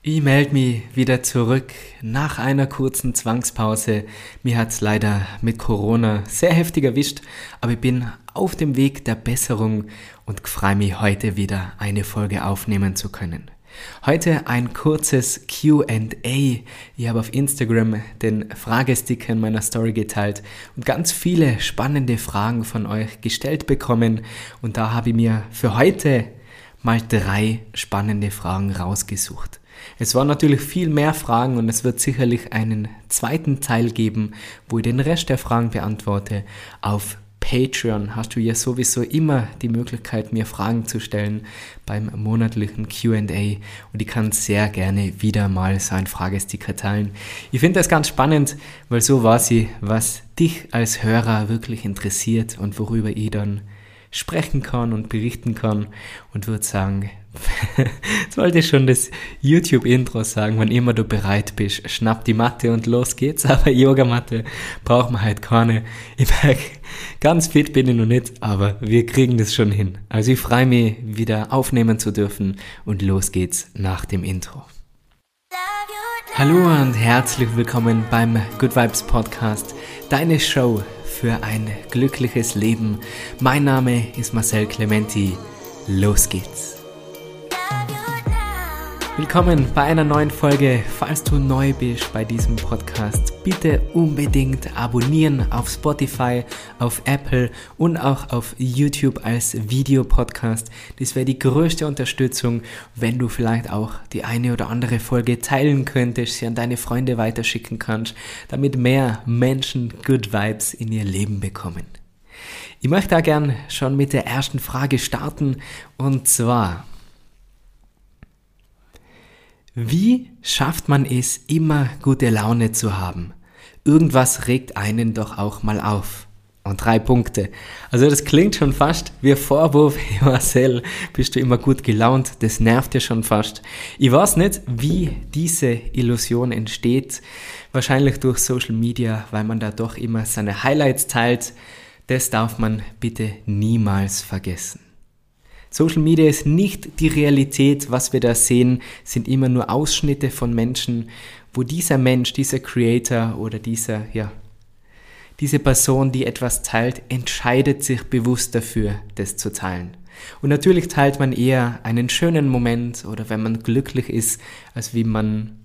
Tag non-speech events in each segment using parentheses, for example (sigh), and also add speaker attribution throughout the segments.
Speaker 1: Ich melde mich wieder zurück nach einer kurzen Zwangspause. Mir hat es leider mit Corona sehr heftig erwischt, aber ich bin auf dem Weg der Besserung und freue mich heute wieder eine Folge aufnehmen zu können. Heute ein kurzes QA. Ich habe auf Instagram den Fragesticker in meiner Story geteilt und ganz viele spannende Fragen von euch gestellt bekommen. Und da habe ich mir für heute mal drei spannende Fragen rausgesucht. Es waren natürlich viel mehr Fragen und es wird sicherlich einen zweiten Teil geben, wo ich den Rest der Fragen beantworte. Auf Patreon hast du ja sowieso immer die Möglichkeit, mir Fragen zu stellen beim monatlichen QA und ich kann sehr gerne wieder mal so einen Fragesticker teilen. Ich finde das ganz spannend, weil so war sie, was dich als Hörer wirklich interessiert und worüber ich dann sprechen kann und berichten kann und würde sagen, Jetzt wollte ich schon das YouTube-Intro sagen, wann immer du bereit bist. Schnapp die Matte und los geht's. (laughs) Aber Yogamatte braucht man halt keine. Ich merke, ganz fit bin ich noch nicht, aber wir kriegen das schon hin. Also ich freue mich, wieder aufnehmen zu dürfen und los geht's nach dem Intro. Hallo und herzlich willkommen beim Good Vibes Podcast, deine Show für ein glückliches Leben. Mein Name ist Marcel Clementi. Los geht's. Willkommen bei einer neuen Folge. Falls du neu bist bei diesem Podcast, bitte unbedingt abonnieren auf Spotify, auf Apple und auch auf YouTube als Videopodcast. Das wäre die größte Unterstützung, wenn du vielleicht auch die eine oder andere Folge teilen könntest, sie an deine Freunde weiterschicken kannst, damit mehr Menschen Good Vibes in ihr Leben bekommen. Ich möchte da gern schon mit der ersten Frage starten und zwar, wie schafft man es, immer gute Laune zu haben? Irgendwas regt einen doch auch mal auf. Und drei Punkte. Also das klingt schon fast wie Vorwurf, (laughs) Marcel, bist du immer gut gelaunt, das nervt ja schon fast. Ich weiß nicht, wie diese Illusion entsteht. Wahrscheinlich durch Social Media, weil man da doch immer seine Highlights teilt. Das darf man bitte niemals vergessen. Social Media ist nicht die Realität, was wir da sehen, sind immer nur Ausschnitte von Menschen, wo dieser Mensch, dieser Creator oder dieser, ja, diese Person, die etwas teilt, entscheidet sich bewusst dafür, das zu teilen. Und natürlich teilt man eher einen schönen Moment oder wenn man glücklich ist, als wie man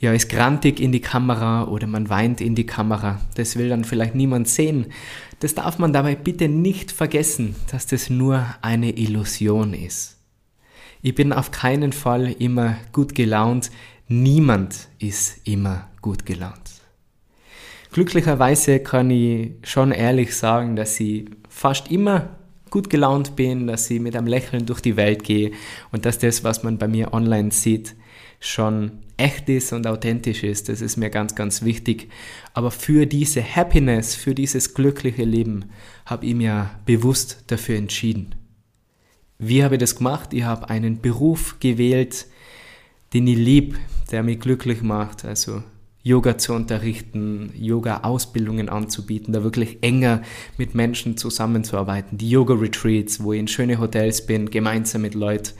Speaker 1: ja, ist grantig in die Kamera oder man weint in die Kamera. Das will dann vielleicht niemand sehen. Das darf man dabei bitte nicht vergessen, dass das nur eine Illusion ist. Ich bin auf keinen Fall immer gut gelaunt. Niemand ist immer gut gelaunt. Glücklicherweise kann ich schon ehrlich sagen, dass ich fast immer gut gelaunt bin, dass ich mit einem Lächeln durch die Welt gehe und dass das, was man bei mir online sieht, schon echt ist und authentisch ist. Das ist mir ganz, ganz wichtig. Aber für diese Happiness, für dieses glückliche Leben habe ich mir bewusst dafür entschieden. Wie habe ich das gemacht? Ich habe einen Beruf gewählt, den ich liebe, der mich glücklich macht. Also Yoga zu unterrichten, Yoga-Ausbildungen anzubieten, da wirklich enger mit Menschen zusammenzuarbeiten, die Yoga-Retreats, wo ich in schöne Hotels bin, gemeinsam mit Leuten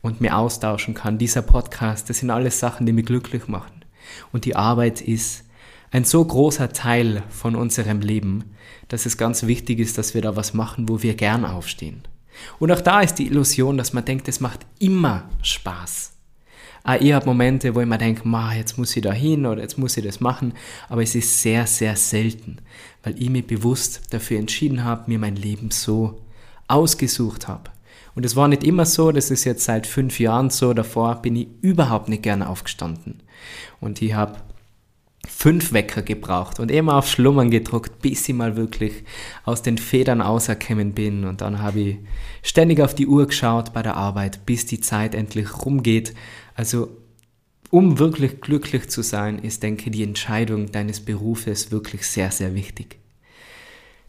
Speaker 1: und mir austauschen kann. Dieser Podcast, das sind alles Sachen, die mich glücklich machen. Und die Arbeit ist ein so großer Teil von unserem Leben, dass es ganz wichtig ist, dass wir da was machen, wo wir gern aufstehen. Und auch da ist die Illusion, dass man denkt, es macht immer Spaß. Auch ich habe Momente, wo ich mir denke, ma, jetzt muss ich da hin oder jetzt muss ich das machen, aber es ist sehr, sehr selten, weil ich mir bewusst dafür entschieden habe, mir mein Leben so ausgesucht habe. Und es war nicht immer so, das ist jetzt seit fünf Jahren so, davor bin ich überhaupt nicht gerne aufgestanden. Und ich habe fünf Wecker gebraucht und immer auf Schlummern gedruckt, bis ich mal wirklich aus den Federn auserkommen bin. Und dann habe ich ständig auf die Uhr geschaut bei der Arbeit, bis die Zeit endlich rumgeht. Also um wirklich glücklich zu sein, ist, denke ich, die Entscheidung deines Berufes wirklich sehr, sehr wichtig.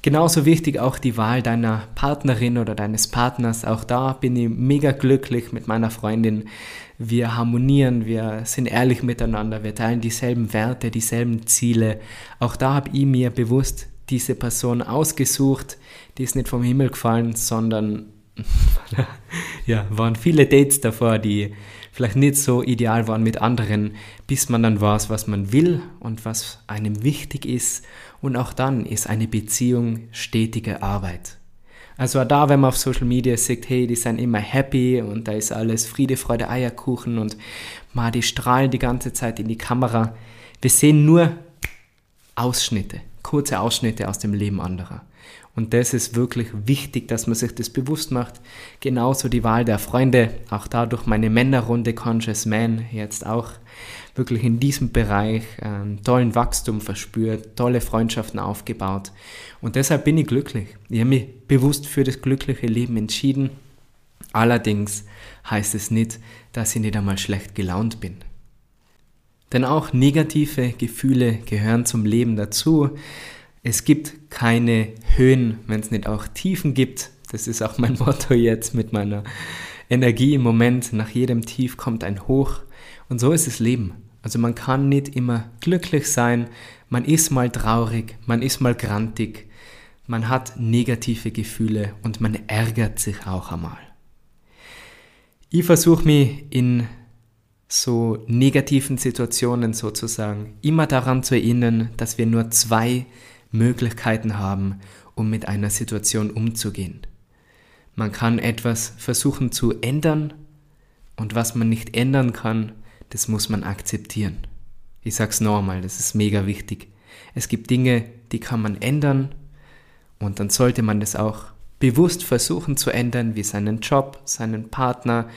Speaker 1: Genauso wichtig auch die Wahl deiner Partnerin oder deines Partners. Auch da bin ich mega glücklich mit meiner Freundin. Wir harmonieren, wir sind ehrlich miteinander, wir teilen dieselben Werte, dieselben Ziele. Auch da habe ich mir bewusst diese Person ausgesucht. Die ist nicht vom Himmel gefallen, sondern (laughs) ja, waren viele Dates davor, die vielleicht nicht so ideal waren mit anderen, bis man dann weiß, was man will und was einem wichtig ist. Und auch dann ist eine Beziehung stetige Arbeit. Also auch da, wenn man auf Social Media sieht, hey, die sind immer happy und da ist alles Friede, Freude, Eierkuchen und mal die strahlen die ganze Zeit in die Kamera. Wir sehen nur Ausschnitte, kurze Ausschnitte aus dem Leben anderer. Und das ist wirklich wichtig, dass man sich das bewusst macht. Genauso die Wahl der Freunde, auch dadurch meine Männerrunde Conscious Man jetzt auch wirklich in diesem Bereich einen tollen Wachstum verspürt, tolle Freundschaften aufgebaut. Und deshalb bin ich glücklich. Ich habe mich bewusst für das glückliche Leben entschieden. Allerdings heißt es nicht, dass ich nicht einmal schlecht gelaunt bin. Denn auch negative Gefühle gehören zum Leben dazu. Es gibt keine Höhen, wenn es nicht auch Tiefen gibt. Das ist auch mein (laughs) Motto jetzt mit meiner Energie im Moment. Nach jedem Tief kommt ein Hoch. Und so ist das Leben. Also man kann nicht immer glücklich sein. Man ist mal traurig, man ist mal grantig. Man hat negative Gefühle und man ärgert sich auch einmal. Ich versuche mich in so negativen Situationen sozusagen immer daran zu erinnern, dass wir nur zwei Möglichkeiten haben, um mit einer Situation umzugehen. Man kann etwas versuchen zu ändern und was man nicht ändern kann, das muss man akzeptieren. Ich sag's nochmal, das ist mega wichtig. Es gibt Dinge, die kann man ändern und dann sollte man das auch bewusst versuchen zu ändern, wie seinen Job, seinen Partner,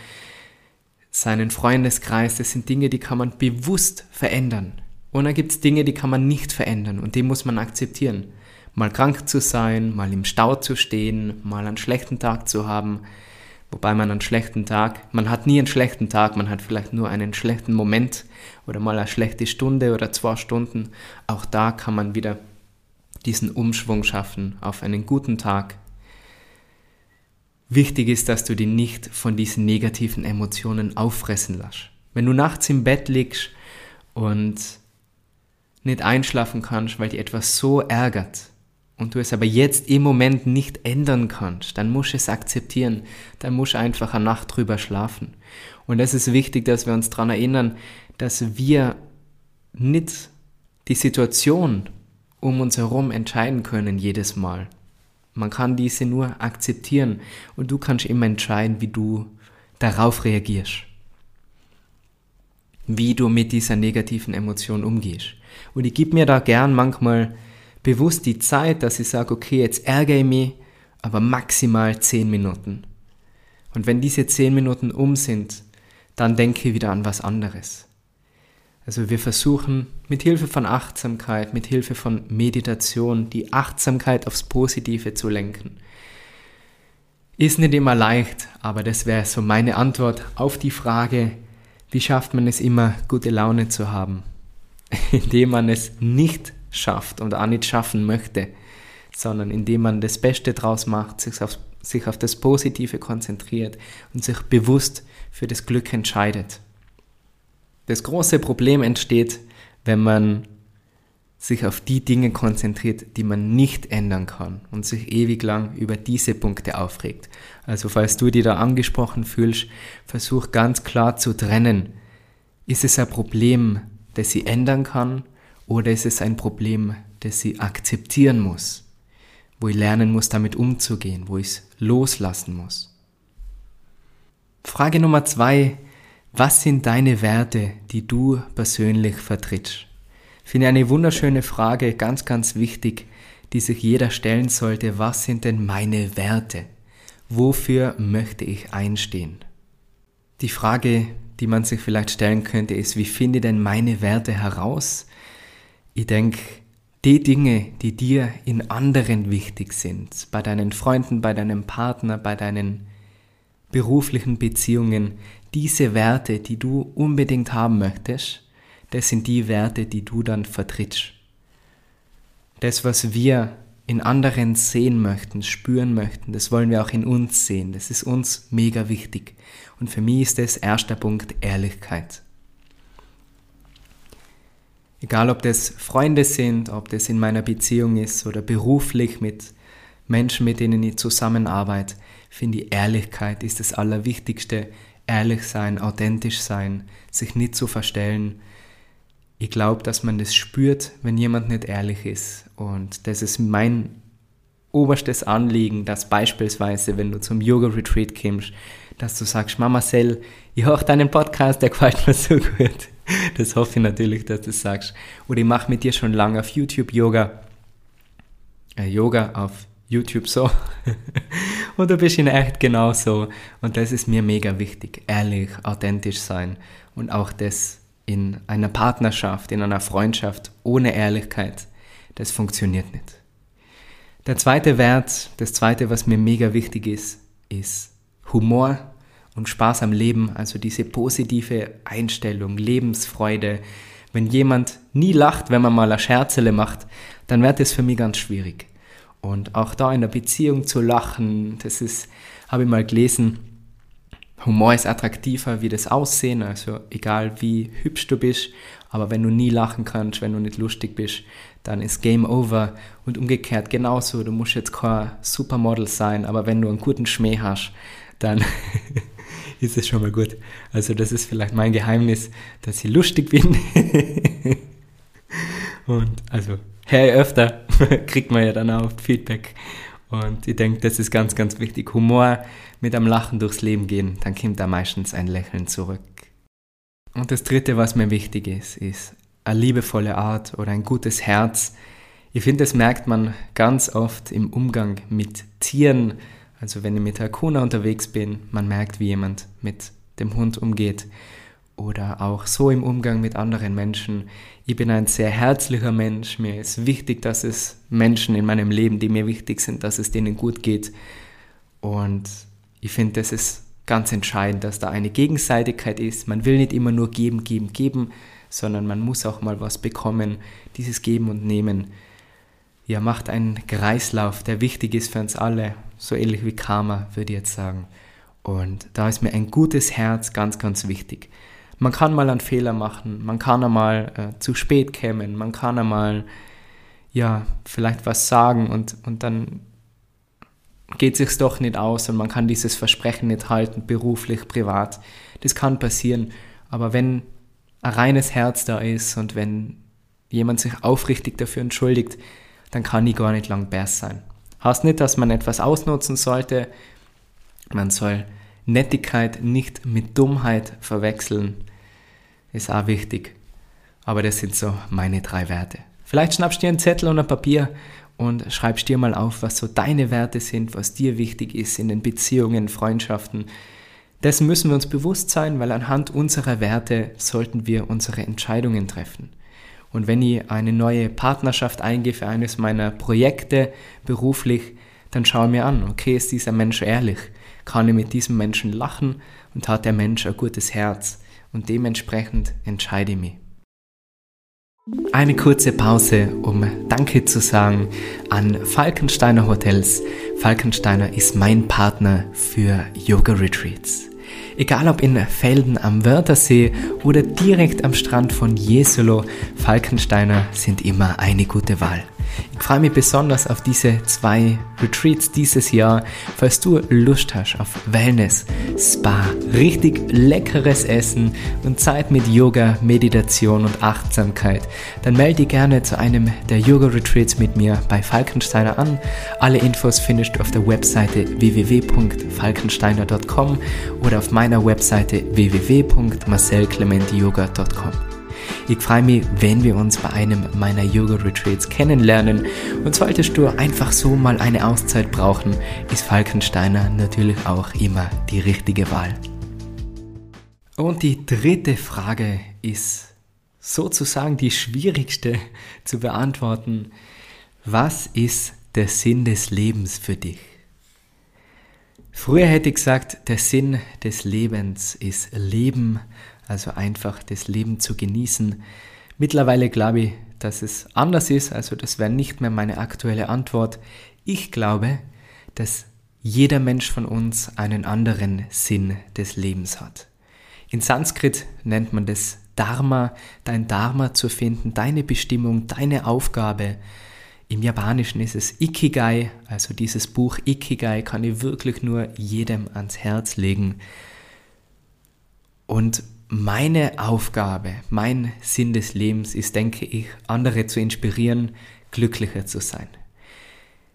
Speaker 1: seinen Freundeskreis. Das sind Dinge, die kann man bewusst verändern. Und dann gibt es Dinge, die kann man nicht verändern und die muss man akzeptieren. Mal krank zu sein, mal im Stau zu stehen, mal einen schlechten Tag zu haben. Wobei man einen schlechten Tag, man hat nie einen schlechten Tag, man hat vielleicht nur einen schlechten Moment oder mal eine schlechte Stunde oder zwei Stunden. Auch da kann man wieder diesen Umschwung schaffen auf einen guten Tag. Wichtig ist, dass du dich nicht von diesen negativen Emotionen auffressen lässt. Wenn du nachts im Bett liegst und nicht einschlafen kannst, weil dich etwas so ärgert und du es aber jetzt im Moment nicht ändern kannst, dann musst du es akzeptieren. Dann musst du einfach eine Nacht drüber schlafen. Und es ist wichtig, dass wir uns daran erinnern, dass wir nicht die Situation um uns herum entscheiden können jedes Mal. Man kann diese nur akzeptieren und du kannst immer entscheiden, wie du darauf reagierst. Wie du mit dieser negativen Emotion umgehst. Und ich gebe mir da gern manchmal bewusst die Zeit, dass ich sage, okay, jetzt ärgere ich mich, aber maximal 10 Minuten. Und wenn diese 10 Minuten um sind, dann denke ich wieder an was anderes. Also wir versuchen mit Hilfe von Achtsamkeit, mit Hilfe von Meditation, die Achtsamkeit aufs Positive zu lenken. Ist nicht immer leicht, aber das wäre so meine Antwort auf die Frage, wie schafft man es immer, gute Laune zu haben? (laughs) indem man es nicht schafft und auch nicht schaffen möchte, sondern indem man das Beste draus macht, sich auf, sich auf das Positive konzentriert und sich bewusst für das Glück entscheidet. Das große Problem entsteht, wenn man sich auf die Dinge konzentriert, die man nicht ändern kann und sich ewig lang über diese Punkte aufregt. Also falls du dich da angesprochen fühlst, versuch ganz klar zu trennen. Ist es ein Problem, das sie ändern kann oder ist es ein Problem, das sie akzeptieren muss, wo ich lernen muss, damit umzugehen, wo ich es loslassen muss. Frage Nummer zwei, was sind deine Werte, die du persönlich vertrittst? Finde eine wunderschöne Frage, ganz, ganz wichtig, die sich jeder stellen sollte. Was sind denn meine Werte? Wofür möchte ich einstehen? Die Frage, die man sich vielleicht stellen könnte, ist, wie finde denn meine Werte heraus? Ich denke, die Dinge, die dir in anderen wichtig sind, bei deinen Freunden, bei deinem Partner, bei deinen beruflichen Beziehungen, diese Werte, die du unbedingt haben möchtest, das sind die Werte, die du dann vertrittst. Das, was wir in anderen sehen möchten, spüren möchten, das wollen wir auch in uns sehen. Das ist uns mega wichtig. Und für mich ist das erster Punkt Ehrlichkeit. Egal ob das Freunde sind, ob das in meiner Beziehung ist oder beruflich mit Menschen, mit denen ich zusammenarbeite, finde ich Ehrlichkeit ist das Allerwichtigste. ehrlich sein, authentisch sein, sich nicht zu verstellen. Ich glaube, dass man das spürt, wenn jemand nicht ehrlich ist. Und das ist mein oberstes Anliegen, dass beispielsweise, wenn du zum Yoga-Retreat kommst, dass du sagst, Mama Sel, ich höre deinen Podcast, der gefällt mir so gut. Das hoffe ich natürlich, dass du sagst. Oder ich mache mit dir schon lange auf YouTube Yoga. Äh, Yoga auf YouTube so. (laughs) und du bist in echt genauso. Und das ist mir mega wichtig. Ehrlich, authentisch sein. Und auch das in einer Partnerschaft, in einer Freundschaft ohne Ehrlichkeit, das funktioniert nicht. Der zweite Wert, das zweite, was mir mega wichtig ist, ist Humor und Spaß am Leben, also diese positive Einstellung, Lebensfreude. Wenn jemand nie lacht, wenn man mal eine Scherzele macht, dann wird es für mich ganz schwierig. Und auch da in der Beziehung zu lachen, das ist, habe ich mal gelesen, Humor ist attraktiver wie das Aussehen, also egal wie hübsch du bist, aber wenn du nie lachen kannst, wenn du nicht lustig bist, dann ist Game Over und umgekehrt genauso. Du musst jetzt kein Supermodel sein, aber wenn du einen guten Schmäh hast, dann (laughs) ist es schon mal gut. Also das ist vielleicht mein Geheimnis, dass ich lustig bin. (laughs) und also, hey, öfter (laughs) kriegt man ja dann auch Feedback. Und ich denke, das ist ganz, ganz wichtig. Humor mit einem Lachen durchs Leben gehen, dann kommt da meistens ein Lächeln zurück. Und das Dritte, was mir wichtig ist, ist eine liebevolle Art oder ein gutes Herz. Ich finde, das merkt man ganz oft im Umgang mit Tieren, also wenn ich mit Hakuna unterwegs bin, man merkt, wie jemand mit dem Hund umgeht. Oder auch so im Umgang mit anderen Menschen. Ich bin ein sehr herzlicher Mensch. Mir ist wichtig, dass es Menschen in meinem Leben, die mir wichtig sind, dass es denen gut geht. Und ich finde, das ist ganz entscheidend, dass da eine Gegenseitigkeit ist. Man will nicht immer nur geben, geben, geben, sondern man muss auch mal was bekommen. Dieses Geben und Nehmen ja, macht einen Kreislauf, der wichtig ist für uns alle so ähnlich wie Karma, würde ich jetzt sagen. Und da ist mir ein gutes Herz ganz, ganz wichtig. Man kann mal einen Fehler machen, man kann einmal äh, zu spät kommen, man kann einmal, ja, vielleicht was sagen und, und dann geht sich's doch nicht aus und man kann dieses Versprechen nicht halten, beruflich, privat. Das kann passieren. Aber wenn ein reines Herz da ist und wenn jemand sich aufrichtig dafür entschuldigt, dann kann ich gar nicht lang besser sein. Heißt nicht, dass man etwas ausnutzen sollte. Man soll Nettigkeit nicht mit Dummheit verwechseln. Ist auch wichtig. Aber das sind so meine drei Werte. Vielleicht schnappst du dir einen Zettel und ein Papier und schreibst dir mal auf, was so deine Werte sind, was dir wichtig ist in den Beziehungen, Freundschaften. Dessen müssen wir uns bewusst sein, weil anhand unserer Werte sollten wir unsere Entscheidungen treffen. Und wenn ich eine neue Partnerschaft eingehe für eines meiner Projekte beruflich, dann schaue mir an, okay, ist dieser Mensch ehrlich? Kann ich mit diesem Menschen lachen und hat der Mensch ein gutes Herz? Und dementsprechend entscheide ich mich. Eine kurze Pause, um Danke zu sagen an Falkensteiner Hotels. Falkensteiner ist mein Partner für Yoga Retreats. Egal ob in Felden am Wörthersee oder direkt am Strand von Jesolo, Falkensteiner sind immer eine gute Wahl. Ich freue mich besonders auf diese zwei Retreats dieses Jahr. Falls du Lust hast auf Wellness, Spa, richtig leckeres Essen und Zeit mit Yoga, Meditation und Achtsamkeit, dann melde dich gerne zu einem der Yoga Retreats mit mir bei Falkensteiner an. Alle Infos findest du auf der Webseite www.falkensteiner.com oder auf meiner Webseite www.marcelclementiyoga.com. Ich freue mich, wenn wir uns bei einem meiner Yoga-Retreats kennenlernen. Und solltest du einfach so mal eine Auszeit brauchen, ist Falkensteiner natürlich auch immer die richtige Wahl. Und die dritte Frage ist sozusagen die schwierigste zu beantworten. Was ist der Sinn des Lebens für dich? Früher hätte ich gesagt, der Sinn des Lebens ist Leben, also einfach das Leben zu genießen. Mittlerweile glaube ich, dass es anders ist, also das wäre nicht mehr meine aktuelle Antwort. Ich glaube, dass jeder Mensch von uns einen anderen Sinn des Lebens hat. In Sanskrit nennt man das Dharma, dein Dharma zu finden, deine Bestimmung, deine Aufgabe. Im Japanischen ist es Ikigai, also dieses Buch Ikigai kann ich wirklich nur jedem ans Herz legen. Und meine Aufgabe, mein Sinn des Lebens ist, denke ich, andere zu inspirieren, glücklicher zu sein.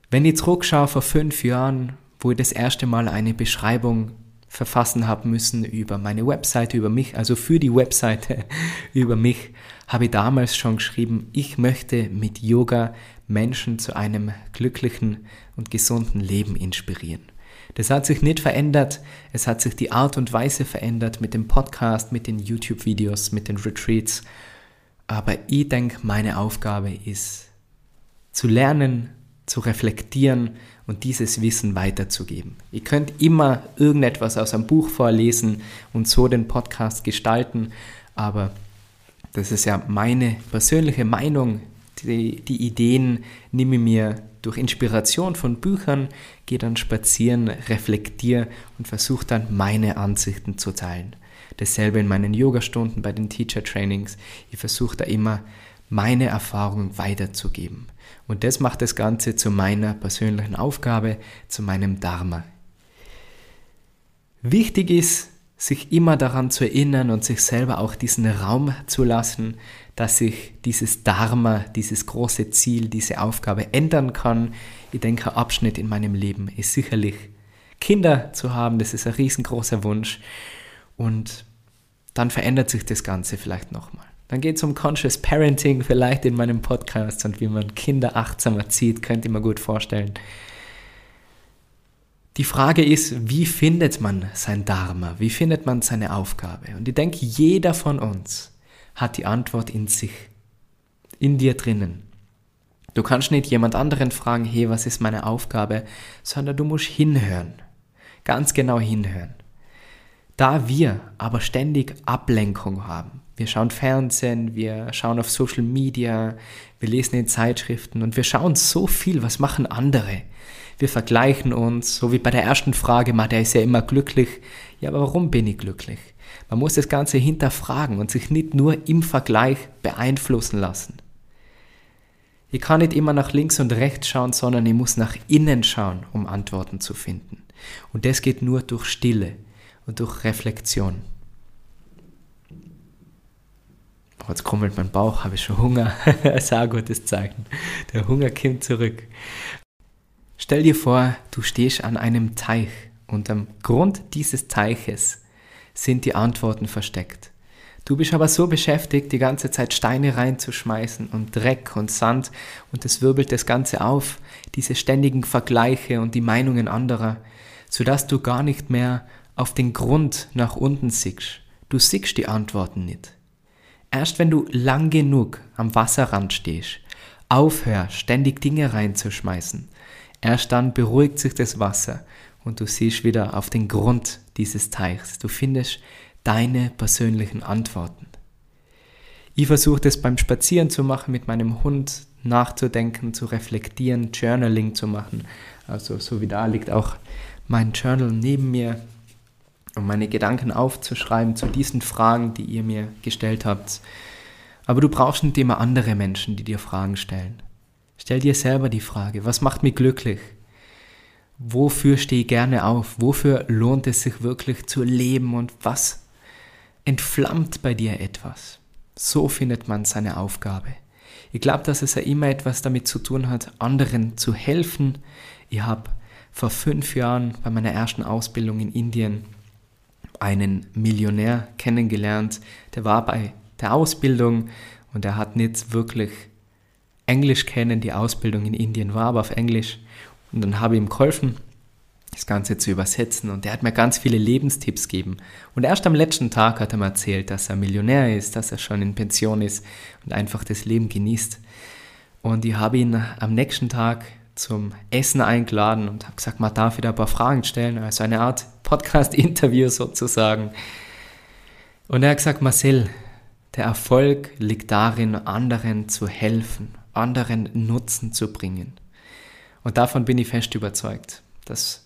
Speaker 1: Wenn ich zurückschaue vor fünf Jahren, wo ich das erste Mal eine Beschreibung verfassen habe müssen über meine Webseite, über mich, also für die Webseite (laughs) über mich, habe ich damals schon geschrieben, ich möchte mit Yoga Menschen zu einem glücklichen und gesunden Leben inspirieren. Das hat sich nicht verändert, es hat sich die Art und Weise verändert mit dem Podcast, mit den YouTube-Videos, mit den Retreats. Aber ich denke, meine Aufgabe ist zu lernen, zu reflektieren und dieses Wissen weiterzugeben. Ihr könnt immer irgendetwas aus einem Buch vorlesen und so den Podcast gestalten, aber das ist ja meine persönliche Meinung. Die, die Ideen nehme ich mir durch Inspiration von Büchern, gehe dann spazieren, reflektiere und versuche dann meine Ansichten zu teilen. Dasselbe in meinen Yogastunden, bei den Teacher Trainings. Ich versuche da immer meine Erfahrungen weiterzugeben. Und das macht das Ganze zu meiner persönlichen Aufgabe, zu meinem Dharma. Wichtig ist, sich immer daran zu erinnern und sich selber auch diesen Raum zu lassen, dass sich dieses Dharma, dieses große Ziel, diese Aufgabe ändern kann. Ich denke, ein Abschnitt in meinem Leben ist sicherlich Kinder zu haben, das ist ein riesengroßer Wunsch. Und dann verändert sich das Ganze vielleicht nochmal. Dann geht es um Conscious Parenting vielleicht in meinem Podcast und wie man Kinder achtsam erzieht, könnt ihr mir gut vorstellen. Die Frage ist, wie findet man sein Dharma? Wie findet man seine Aufgabe? Und ich denke, jeder von uns hat die Antwort in sich, in dir drinnen. Du kannst nicht jemand anderen fragen, hey, was ist meine Aufgabe, sondern du musst hinhören, ganz genau hinhören. Da wir aber ständig Ablenkung haben, wir schauen Fernsehen, wir schauen auf Social Media, wir lesen in Zeitschriften und wir schauen so viel, was machen andere. Wir vergleichen uns, so wie bei der ersten Frage, man, der ist ja immer glücklich. Ja, aber warum bin ich glücklich? Man muss das Ganze hinterfragen und sich nicht nur im Vergleich beeinflussen lassen. Ich kann nicht immer nach links und rechts schauen, sondern ich muss nach innen schauen, um Antworten zu finden. Und das geht nur durch Stille und durch Reflexion. Oh, jetzt krummelt mein Bauch, habe ich schon Hunger. (laughs) das gutes Zeichen. Der Hunger kommt zurück. Stell dir vor, du stehst an einem Teich und am Grund dieses Teiches sind die Antworten versteckt. Du bist aber so beschäftigt, die ganze Zeit Steine reinzuschmeißen und Dreck und Sand und es wirbelt das Ganze auf, diese ständigen Vergleiche und die Meinungen anderer, sodass du gar nicht mehr auf den Grund nach unten siehst. Du siehst die Antworten nicht. Erst wenn du lang genug am Wasserrand stehst, aufhörst, ständig Dinge reinzuschmeißen, Erst dann beruhigt sich das Wasser und du siehst wieder auf den Grund dieses Teichs. Du findest deine persönlichen Antworten. Ich versuche das beim Spazieren zu machen, mit meinem Hund nachzudenken, zu reflektieren, Journaling zu machen. Also so wie da liegt auch mein Journal neben mir, um meine Gedanken aufzuschreiben zu diesen Fragen, die ihr mir gestellt habt. Aber du brauchst nicht immer andere Menschen, die dir Fragen stellen. Stell dir selber die Frage, was macht mich glücklich? Wofür stehe ich gerne auf? Wofür lohnt es sich wirklich zu leben und was entflammt bei dir etwas? So findet man seine Aufgabe. Ich glaube, dass es ja immer etwas damit zu tun hat, anderen zu helfen. Ich habe vor fünf Jahren bei meiner ersten Ausbildung in Indien einen Millionär kennengelernt. Der war bei der Ausbildung und er hat nicht wirklich Englisch kennen, die Ausbildung in Indien war aber auf Englisch. Und dann habe ich ihm geholfen, das Ganze zu übersetzen. Und er hat mir ganz viele Lebenstipps gegeben. Und erst am letzten Tag hat er mir erzählt, dass er Millionär ist, dass er schon in Pension ist und einfach das Leben genießt. Und ich habe ihn am nächsten Tag zum Essen eingeladen und habe gesagt, man darf wieder ein paar Fragen stellen, also eine Art Podcast-Interview (laughs) sozusagen. Und er hat gesagt, Marcel, der Erfolg liegt darin, anderen zu helfen anderen Nutzen zu bringen. Und davon bin ich fest überzeugt, dass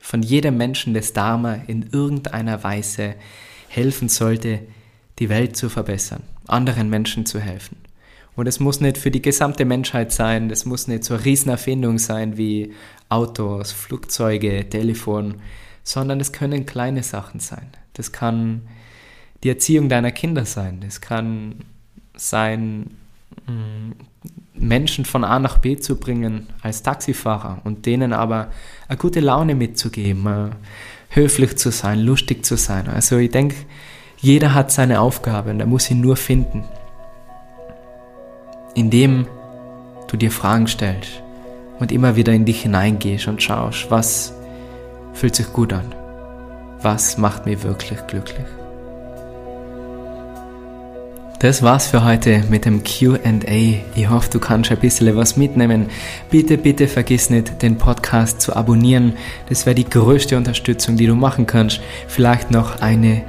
Speaker 1: von jedem Menschen das Dharma in irgendeiner Weise helfen sollte, die Welt zu verbessern, anderen Menschen zu helfen. Und es muss nicht für die gesamte Menschheit sein, es muss nicht so eine Riesenerfindung sein wie Autos, Flugzeuge, Telefon, sondern es können kleine Sachen sein. Das kann die Erziehung deiner Kinder sein. Das kann sein, Menschen von A nach B zu bringen als Taxifahrer und denen aber eine gute Laune mitzugeben, äh, höflich zu sein, lustig zu sein. Also ich denke, jeder hat seine Aufgabe und er muss sie nur finden. Indem du dir Fragen stellst und immer wieder in dich hineingehst und schaust, was fühlt sich gut an, was macht mich wirklich glücklich. Das war's für heute mit dem QA. Ich hoffe, du kannst ein bisschen was mitnehmen. Bitte, bitte vergiss nicht, den Podcast zu abonnieren. Das wäre die größte Unterstützung, die du machen kannst. Vielleicht noch eine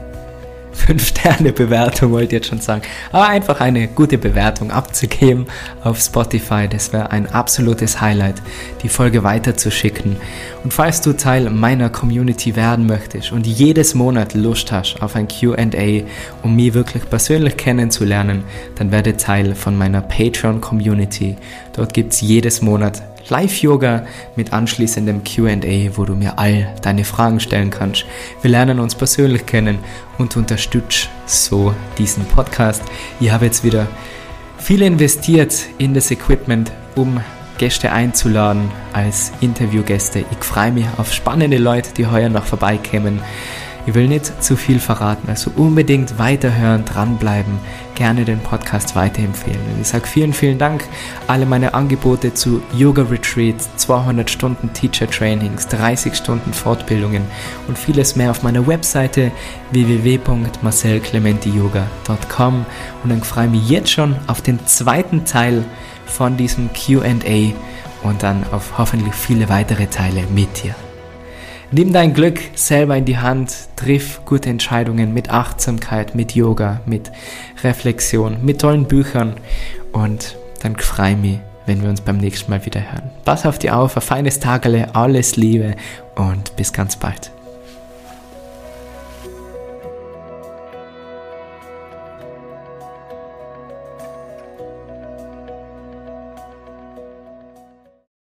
Speaker 1: (laughs) 5-Sterne-Bewertung, wollte ich jetzt schon sagen. Aber einfach eine gute Bewertung abzugeben auf Spotify, das wäre ein absolutes Highlight, die Folge weiterzuschicken. Und falls du Teil meiner Community werden möchtest und jedes Monat Lust hast auf ein QA, um mich wirklich persönlich kennenzulernen, dann werde Teil von meiner Patreon-Community. Dort gibt es jedes Monat Live-Yoga mit anschließendem QA, wo du mir all deine Fragen stellen kannst. Wir lernen uns persönlich kennen und unterstützt so diesen Podcast. Ich habe jetzt wieder viel investiert in das Equipment, um Gäste einzuladen als Interviewgäste. Ich freue mich auf spannende Leute, die heuer noch vorbeikommen. Ich will nicht zu viel verraten, also unbedingt weiterhören, dranbleiben, gerne den Podcast weiterempfehlen. Und ich sage vielen, vielen Dank. Alle meine Angebote zu Yoga Retreats, 200 Stunden Teacher Trainings, 30 Stunden Fortbildungen und vieles mehr auf meiner Webseite www.marcelclementiyoga.com und dann freue ich mich jetzt schon auf den zweiten Teil von diesem QA und dann auf hoffentlich viele weitere Teile mit dir. Nimm dein Glück selber in die Hand, triff gute Entscheidungen mit Achtsamkeit, mit Yoga, mit Reflexion, mit tollen Büchern und dann freu mich, wenn wir uns beim nächsten Mal wieder hören. Pass auf dich auf, ein feines Tagele, alles Liebe und bis ganz bald.